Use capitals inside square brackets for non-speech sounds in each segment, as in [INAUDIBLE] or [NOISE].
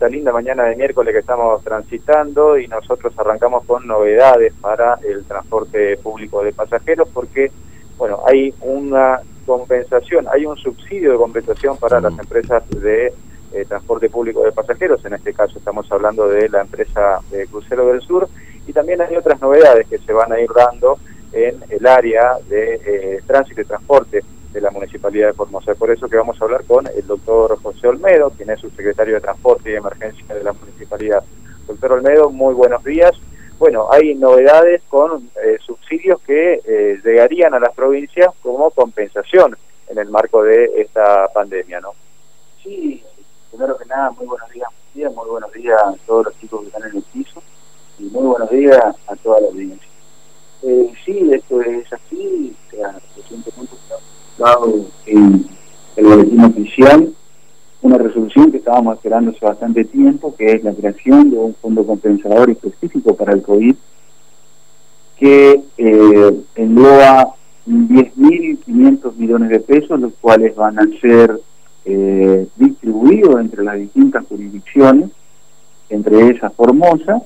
esta linda mañana de miércoles que estamos transitando y nosotros arrancamos con novedades para el transporte público de pasajeros porque, bueno, hay una compensación, hay un subsidio de compensación para las empresas de eh, transporte público de pasajeros, en este caso estamos hablando de la empresa de Crucero del Sur, y también hay otras novedades que se van a ir dando en el área de eh, tránsito y transporte de la Municipalidad de Formosa. Por eso que vamos a hablar con el doctor José Olmedo, quien es subsecretario de Transporte y Emergencia de la Municipalidad. Doctor Olmedo, muy buenos días. Bueno, hay novedades con eh, subsidios que eh, llegarían a las provincias como compensación en el marco de esta pandemia, ¿no? Sí, primero que nada, muy buenos días, muy buenos días a todos los chicos que están en el piso y muy buenos días a toda la audiencia. Eh, sí, esto es así, recientemente en el boletín oficial una resolución que estábamos esperando hace bastante tiempo, que es la creación de un fondo compensador específico para el COVID, que eh, engloba 10.500 millones de pesos, los cuales van a ser eh, distribuidos entre las distintas jurisdicciones, entre esas Formosa,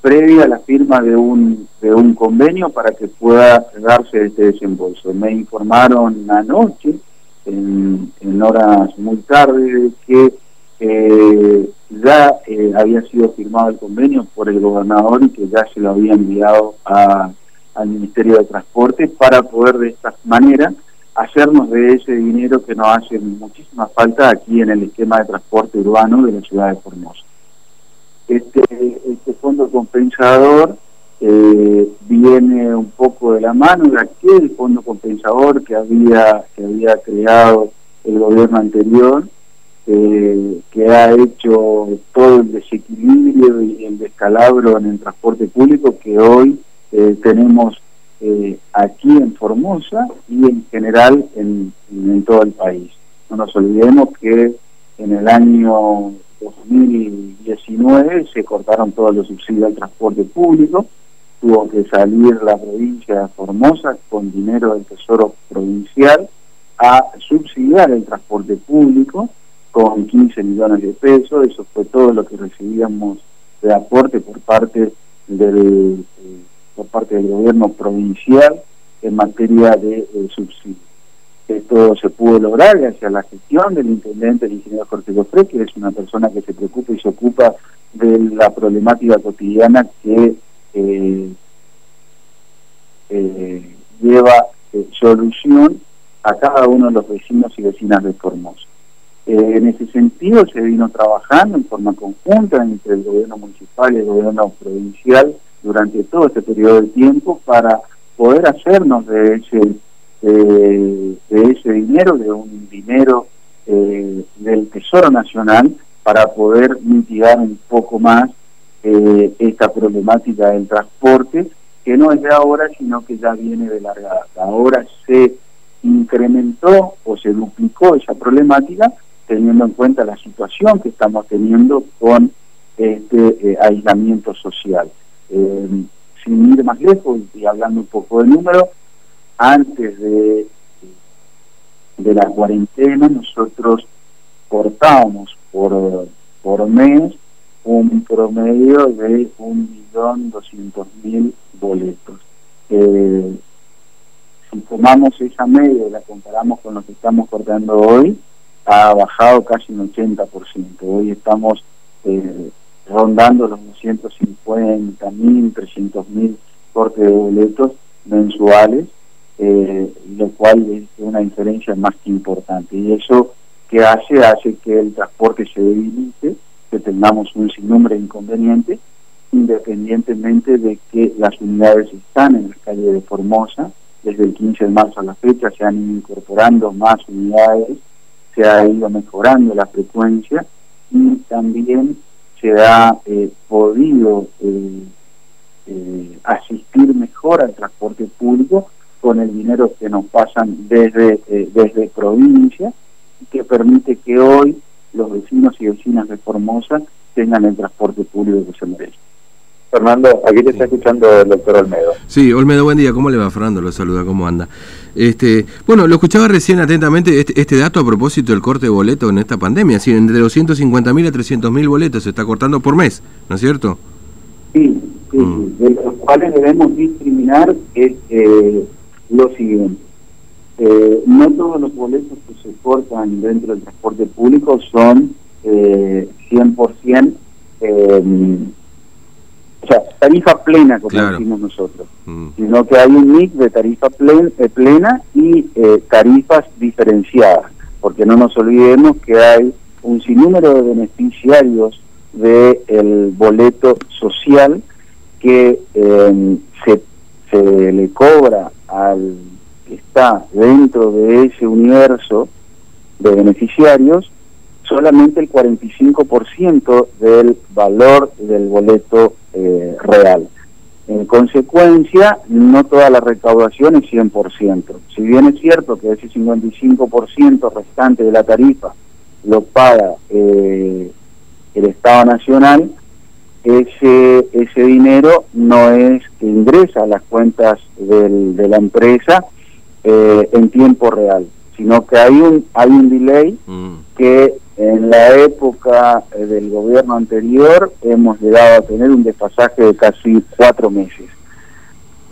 previa la firma de un, de un convenio para que pueda darse este desembolso. Me informaron anoche, en, en horas muy tarde, que eh, ya eh, había sido firmado el convenio por el gobernador y que ya se lo había enviado a, al Ministerio de Transporte para poder de esta manera hacernos de ese dinero que nos hace muchísima falta aquí en el esquema de transporte urbano de la ciudad de Formosa. Este, este fondo compensador eh, viene un poco de la mano de aquel fondo compensador que había, que había creado el gobierno anterior, eh, que ha hecho todo el desequilibrio y el descalabro en el transporte público que hoy eh, tenemos aquí en Formosa y en general en, en todo el país. No nos olvidemos que en el año 2019 se cortaron todos los subsidios al transporte público, tuvo que salir la provincia de Formosa con dinero del Tesoro Provincial a subsidiar el transporte público con 15 millones de pesos, eso fue todo lo que recibíamos de aporte por parte del eh, por parte del gobierno provincial en materia de eh, subsidios. Esto se pudo lograr gracias a la gestión del intendente, el ingeniero Jorge Gofre, que es una persona que se preocupa y se ocupa de la problemática cotidiana que eh, eh, lleva eh, solución a cada uno de los vecinos y vecinas de Formosa. en ese sentido se vino trabajando en forma conjunta entre el gobierno municipal y el gobierno provincial durante todo este periodo de tiempo para poder hacernos de ese de ese dinero, de un dinero eh, del Tesoro Nacional, para poder mitigar un poco más eh, esta problemática del transporte, que no es de ahora, sino que ya viene de larga data. Ahora se incrementó o se duplicó esa problemática teniendo en cuenta la situación que estamos teniendo con este eh, aislamiento social. sin ir más lejos y hablando un poco de números, antes de, la cuarentena nosotros cortábamos por, mes un promedio de un millón doscientos mil boletos. Eh, si tomamos esa media y la comparamos con lo que estamos cortando hoy, ha bajado casi un 80%. Hoy estamos eh, rondando los 250 mil, 300 mil cortes de boletos mensuales eh, lo cual es una diferencia más que importante. Y eso que hace, hace que el transporte se debilite, que tengamos un sinnúmero de inconvenientes, independientemente de que las unidades están en la calle de Formosa, desde el 15 de marzo a la fecha se han ido incorporando más unidades, se ha ido mejorando la frecuencia y también se ha eh, podido eh, asistir mejor al transporte público con el dinero que nos pasan desde, eh, desde provincia y que permite que hoy los vecinos y vecinas de Formosa tengan el transporte público que se merece. Fernando, aquí te está escuchando el doctor Olmedo. Sí, Olmedo, buen día. ¿Cómo le va, Fernando? Lo saluda, ¿cómo anda? Este, bueno, lo escuchaba recién atentamente este, este, dato a propósito del corte de boleto en esta pandemia. Así, entre 250.000 a 300.000 boletos se está cortando por mes, ¿no es cierto? Sí, sí, mm. de los cuales debemos discriminar es eh, lo siguiente. Eh, no todos los boletos que se cortan dentro del transporte público son eh, 100% eh, o sea, tarifa plena, como decimos nosotros, mm. sino que hay un mix de tarifa eh, plena y eh, tarifas diferenciadas, porque no nos olvidemos que hay un sinnúmero de beneficiarios del boleto social que se, se le cobra al que está dentro de ese universo de beneficiarios solamente el 45% del valor del boleto eh, real. En consecuencia, no toda la recaudación es 100%. Si bien es cierto que ese 55% restante de la tarifa lo paga eh, el Estado Nacional, ese, ese dinero no es que ingresa a las cuentas de la empresa eh, en tiempo real, sino que hay un, hay un delay mm. que en la época eh, del gobierno anterior hemos llegado a tener un desfasaje de casi cuatro meses,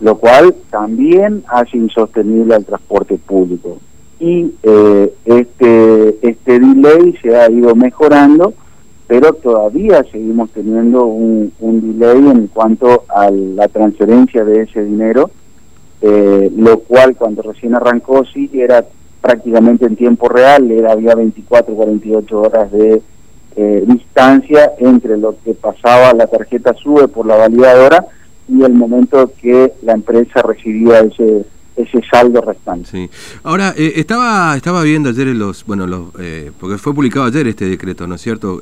lo cual también hace insostenible al transporte público. Y eh, este, este delay se ha ido mejorando, pero todavía seguimos teniendo un, delay en cuanto a la transferencia de ese dinero, eh, lo cual cuando recién arrancó sí era prácticamente en tiempo real, era, había 24, 48 horas de eh, distancia entre lo que pasaba la tarjeta SUBE por la validadora y el momento que la empresa recibía ese ese saldo restante. Sí. Ahora, eh, estaba estaba viendo ayer los, bueno, los, eh, porque fue publicado ayer este decreto, ¿no es cierto?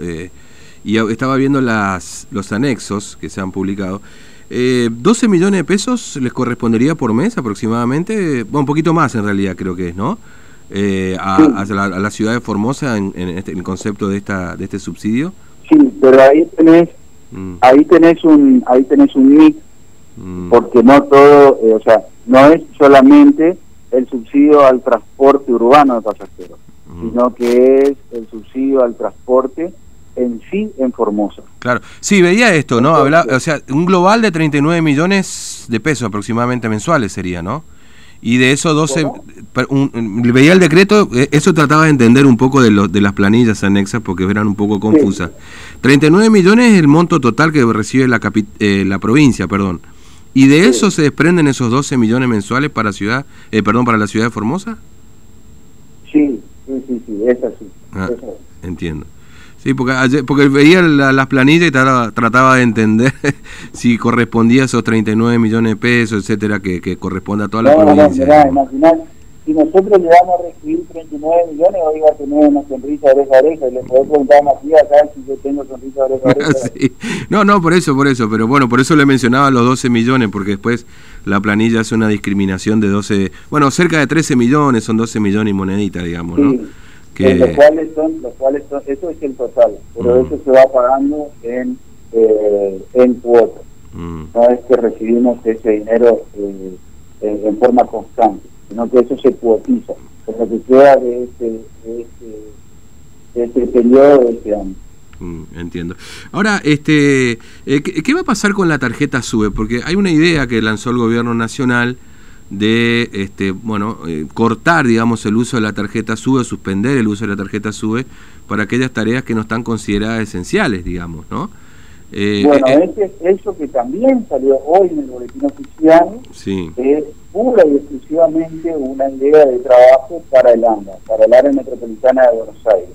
y estaba viendo las los anexos que se han publicado. 12 millones de pesos les correspondería por mes aproximadamente, bueno, un poquito más en realidad creo que es, ¿no? eh, a, la, ciudad de Formosa en, este, el concepto de esta de este subsidio? Sí, pero ahí tenés mm. ahí tenés un ahí tenés un mix mm. porque no todo, eh, o sea, no es solamente el subsidio al transporte urbano de pasajeros, mm. sino que es el subsidio al transporte en sí en Formosa. Claro, sí, veía esto, ¿no? Habla, o sea, un global de 39 millones de pesos aproximadamente mensuales sería, ¿no? y de eso 12, veía el decreto, eh, eso trataba de entender un poco de, de las planillas anexas porque eran un poco confusas. 39 millones es el monto total que recibe la, eh, la provincia, perdón. ¿Y de eso se desprenden esos 12 millones mensuales para ciudad, eh, perdón, para la ciudad de Formosa? Sí, sí, sí, sí, es así. Ah, entiendo. Sí, porque, porque veía las planillas y trataba, de entender [LAUGHS] si correspondía a esos 39 millones de pesos, etcétera, que, que corresponde a toda la provincia. No, si nosotros le vamos a recibir 39 millones, hoy va a tener una sonrisa de oreja a oreja, y le podés preguntar a Matías acá si yo tengo sonrisa de oreja a oreja. [LAUGHS] sí. No, no, por eso, por eso, pero bueno, por eso le mencionaba los 12 millones, porque después la planilla hace una discriminación de 12, bueno, cerca de 13 millones, son 12 millones y monedita, digamos, ¿no? Los cuales son, los cuales son, eso es el total, pero mm. eso se va pagando en, eh, en cuotas. Mm. No es que recibimos ese dinero eh, en, forma constante, sino que eso se cuotiza, con lo que queda de este, de este, este periodo de este año. Mm, entiendo. Ahora, este, eh, ¿qué, va a pasar con la tarjeta SUBE? Porque hay una idea que lanzó el gobierno nacional de este bueno eh, cortar digamos el uso de la tarjeta SUBE suspender el uso de la tarjeta SUBE para aquellas tareas que no están consideradas esenciales digamos no eh, bueno eh, ese, eso que también salió hoy en el boletín oficial es pura y exclusivamente una idea de trabajo para el ANDA para el área metropolitana de Buenos Aires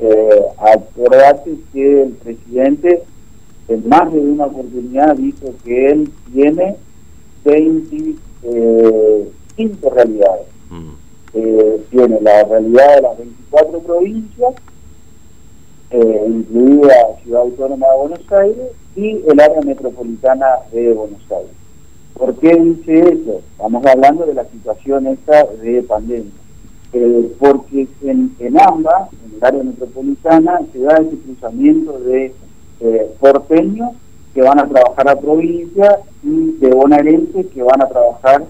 eh, acordate que el presidente en más de una oportunidad dijo que él tiene 20 eh, realidades. Mm. Eh, tiene la realidad de las 24 provincias, eh, incluida Ciudad Autónoma de Buenos Aires y el área metropolitana de Buenos Aires. ¿Por qué dice eso? Estamos hablando de la situación esta de pandemia. Eh, porque en, en ambas, en el área metropolitana, se da ese cruzamiento de porteños que van a trabajar a provincia y de bonaerenses que van a trabajar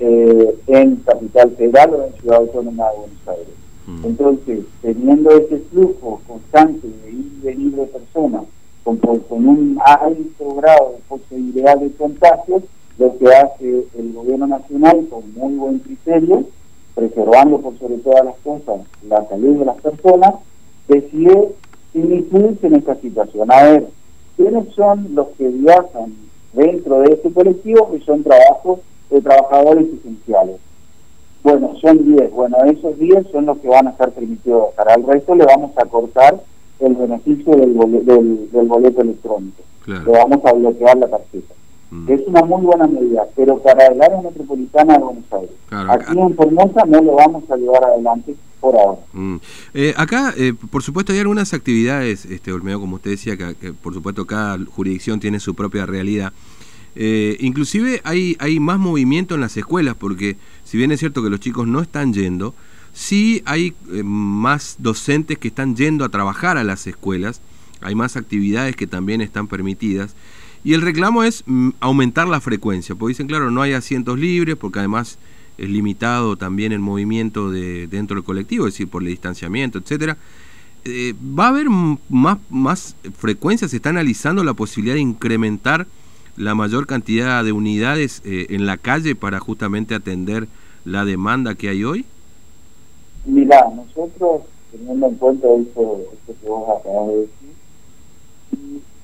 eh, en Capital Federal o en Ciudad Autónoma de Buenos Aires. Mm. Entonces, teniendo ese flujo constante de ir y venir de personas con, con un alto grado de posibilidad de contagios, lo que hace el gobierno nacional con muy buen criterio, preservando por sobre todas las cosas la salud de las personas, decide incluirse en esta situación. A ver, ¿quiénes son los que viajan dentro de este colectivo que son trabajos de trabajadores esenciales? Bueno, son 10. Bueno, esos 10 son los que van a estar permitidos Para el resto le vamos a cortar el beneficio del, del, boleto electrónico. Le vamos a bloquear la tarjeta. Mm. Es una muy buena medida, pero para el área metropolitana de Buenos Aires. aquí en Formosa no lo vamos a llevar adelante por ahora. Mm. Eh, acá, eh, por supuesto, hay algunas actividades, este Olmedo, como usted decía, que, por supuesto cada jurisdicción tiene su propia realidad. Eh, inclusive hay, hay más movimiento en las escuelas, porque si bien es cierto que los chicos no están yendo, sí hay más docentes que están yendo a trabajar a las escuelas, hay más actividades que también están permitidas. Y el reclamo es mm, aumentar la frecuencia, porque dicen, claro, no hay asientos libres, porque además es limitado también el movimiento de, dentro del colectivo, es decir, por el distanciamiento, etcétera. Eh, ¿Va a haber más, más frecuencia? ¿Se está analizando la posibilidad de incrementar la mayor cantidad de unidades eh, en la calle para justamente atender la demanda que hay hoy? Mira, nosotros, teniendo en cuenta esto, esto que vos acabas de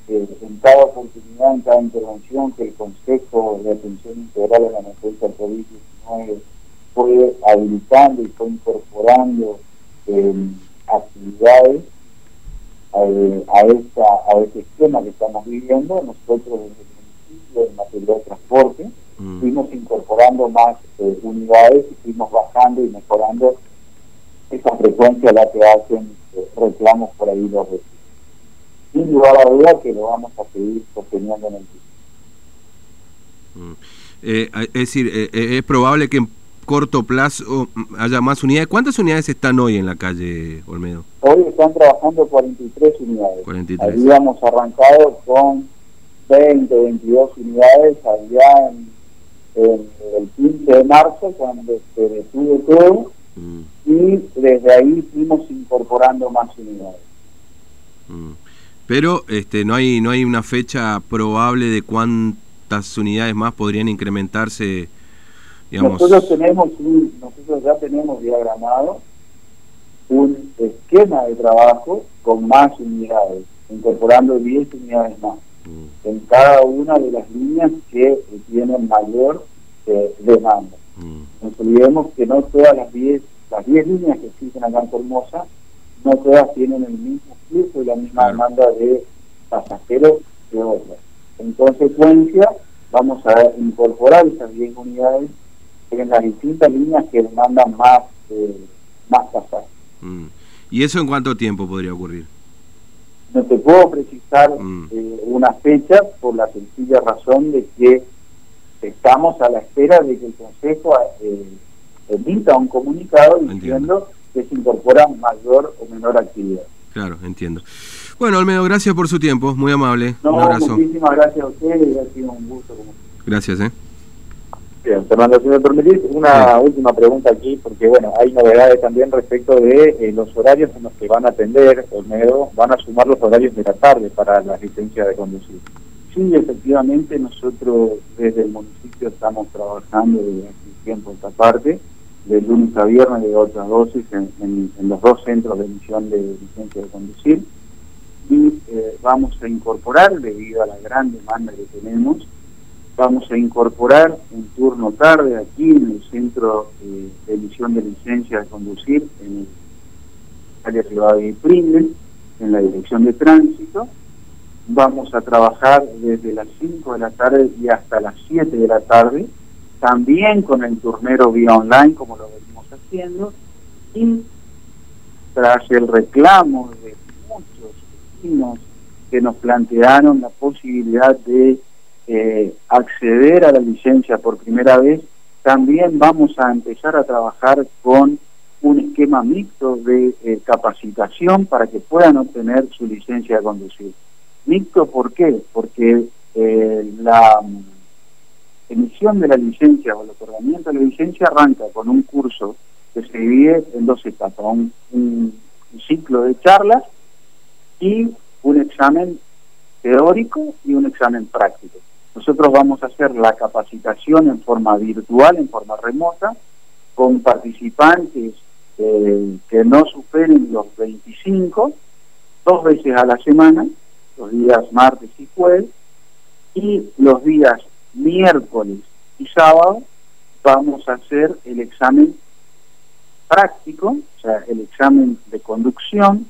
en cada oportunidad, en cada intervención que el Consejo de Atención Integral a la Emergencia COVID-19 fue habilitando y fue incorporando em, actividades eh, a, esta, a este esquema que estamos viviendo, nosotros desde el municipio en materia de transporte mm. fuimos incorporando más eh, unidades y fuimos bajando y mejorando esa frecuencia a la que hacen eh, reclamos por ahí los vecinos sin lugar a duda que lo vamos a seguir sosteniendo en el tiempo. Mm. Eh, es decir, eh, eh, es probable que en corto plazo haya más unidades. ¿Cuántas unidades están hoy en la calle, Olmedo? Hoy están trabajando 43 unidades. 43. Habíamos arrancado con 20, 22 unidades allá en, el 15 de marzo, cuando se detuvo todo, mm. y desde ahí fuimos incorporando más unidades. Mm pero este, no hay no hay una fecha probable de cuántas unidades más podrían incrementarse digamos nosotros tenemos nosotros ya tenemos diagramado un esquema de trabajo con más unidades incorporando 10 unidades más mm. en cada una de las líneas que tienen mayor eh, demanda mm. nos olvidemos que no todas las 10 las 10 líneas que existen acá en Formosa no todas tienen el mismo flujo y la misma demanda de pasajeros que otras. En consecuencia, vamos a incorporar esas 10 unidades en las distintas líneas que demandan más, eh, más pasajes. Mm. ¿Y eso en cuánto tiempo podría ocurrir? No te puedo precisar mm. eh, una fecha por la sencilla razón de que estamos a la espera de que el Consejo eh, emita un comunicado diciendo que se incorpora mayor o menor actividad. Claro, entiendo. Bueno, Olmedo, gracias por su tiempo, muy amable. un abrazo. Muchísimas gracias a ustedes y ha sido un gusto. Gracias, ¿eh? Bien, Fernando, si me permitís, una última pregunta aquí, porque bueno, hay novedades también respecto de eh, los horarios en los que van a atender, Olmedo, van a sumar los horarios de la tarde para la licencia de conducir. Sí, efectivamente, nosotros desde el municipio estamos trabajando desde hace tiempo esta parte de lunes a viernes de otras dosis en, los dos centros de emisión de licencia de conducir y eh, vamos a incorporar, debido a la gran demanda que tenemos, vamos a incorporar un turno tarde aquí en el centro eh, de emisión de licencia de conducir en el área privada de Pringles, en la dirección de tránsito. Vamos a trabajar desde las 5 de la tarde y hasta las 7 de la tarde también con el turnero vía online, como lo venimos haciendo, y tras el reclamo de muchos vecinos que nos plantearon la posibilidad de eh, acceder a la licencia por primera vez, también vamos a empezar a trabajar con un esquema mixto de eh, capacitación para que puedan obtener su licencia de conducir. Mixto, ¿por qué? Porque eh, la emisión de la licencia o el otorgamiento de la licencia arranca con un curso que se divide en dos etapas, un, ciclo de charlas y un examen teórico y un examen práctico. Nosotros vamos a hacer la capacitación en forma virtual, en forma remota, con participantes eh, que no superen los 25, dos veces a la semana, los días martes y jueves, y los días miércoles y sábado vamos a hacer el examen práctico, o sea, el examen de conducción,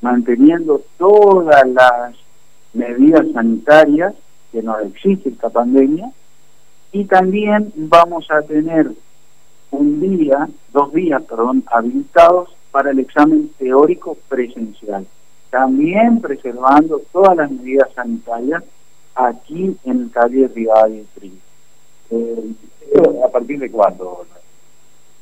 manteniendo todas las medidas sanitarias que nos exige esta pandemia, y también vamos a tener un día, dos días, perdón, habilitados para el examen teórico presencial, también preservando todas las medidas sanitarias aquí en calle Rivadavia eh, ¿A partir de cuándo?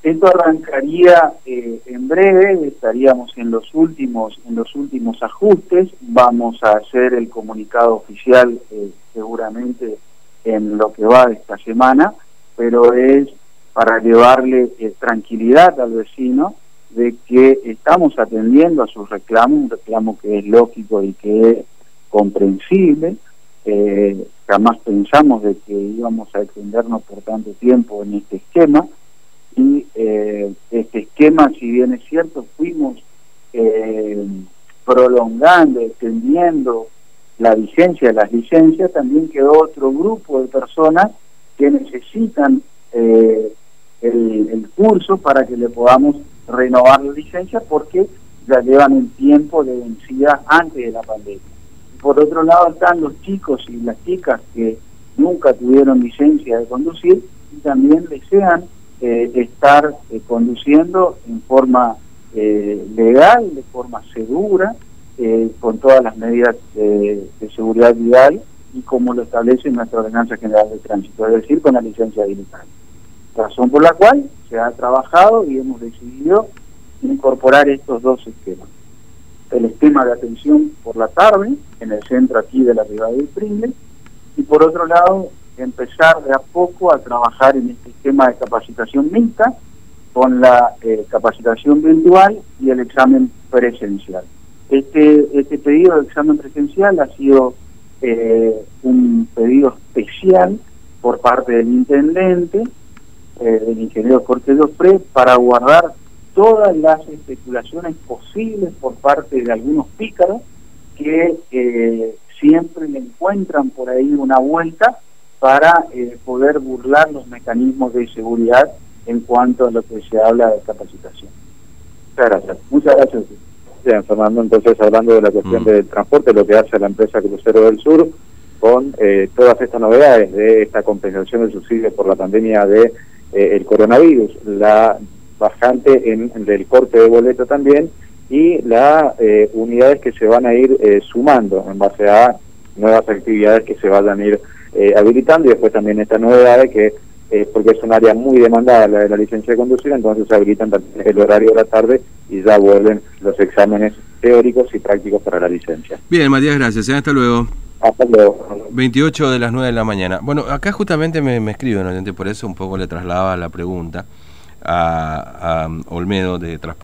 Esto arrancaría eh, en breve, estaríamos en los últimos en los últimos ajustes, vamos a hacer el comunicado oficial eh, seguramente en lo que va de esta semana, pero es para llevarle eh, tranquilidad al vecino de que estamos atendiendo a sus reclamos, un reclamo que es lógico y que es comprensible. Eh, jamás pensamos de que íbamos a extendernos por tanto tiempo en este esquema y eh, este esquema, si bien es cierto, fuimos prolongando, extendiendo la vigencia de las licencias, también quedó otro grupo de personas que necesitan eh, el, curso para que le podamos renovar la licencia porque ya llevan un tiempo de vencida antes de la pandemia. Por otro lado están los chicos y las chicas que nunca tuvieron licencia de conducir y también desean eh, estar eh, conduciendo en forma eh, legal, de forma segura, con todas las medidas de seguridad vial y como lo establece nuestra Ordenanza General de Tránsito, es decir, con la licencia habilitante razón por la cual se ha trabajado y hemos decidido incorporar estos dos esquemas. El esquema de atención por la tarde, en el centro aquí de la Ribada del Pringle, y por otro lado, empezar de a poco a trabajar en este esquema de capacitación mixta con la eh, capacitación virtual y el examen presencial. Este, este pedido de examen presencial ha sido eh, un pedido especial por parte del intendente eh, del ingeniero Jorge Dofre para guardar todas las especulaciones posibles por parte de algunos pícaros que eh, siempre le encuentran por ahí una vuelta para eh, poder burlar los mecanismos de seguridad en cuanto a lo que se habla de capacitación. Muchas gracias. Muchas gracias. Bien, Fernando, entonces hablando de la cuestión mm. del transporte, lo que hace la empresa Crucero del Sur, con todas estas novedades de esta compensación del subsidio por la pandemia de eh, el coronavirus, la bajante en, del corte de boleto también y las eh, unidades que se van a ir eh, sumando en base a nuevas actividades que se vayan a ir habilitando y después también esta novedad que porque es un área muy demandada la de la licencia de conducir, entonces se habilitan también el horario de la tarde y ya vuelven los exámenes teóricos y prácticos para la licencia. Bien, Matías, gracias. Hasta luego. Hasta luego. 28 de las 9 de la mañana. Bueno, acá justamente me, me escriben, por eso un poco le trasladaba la pregunta a, Olmedo de Transporte.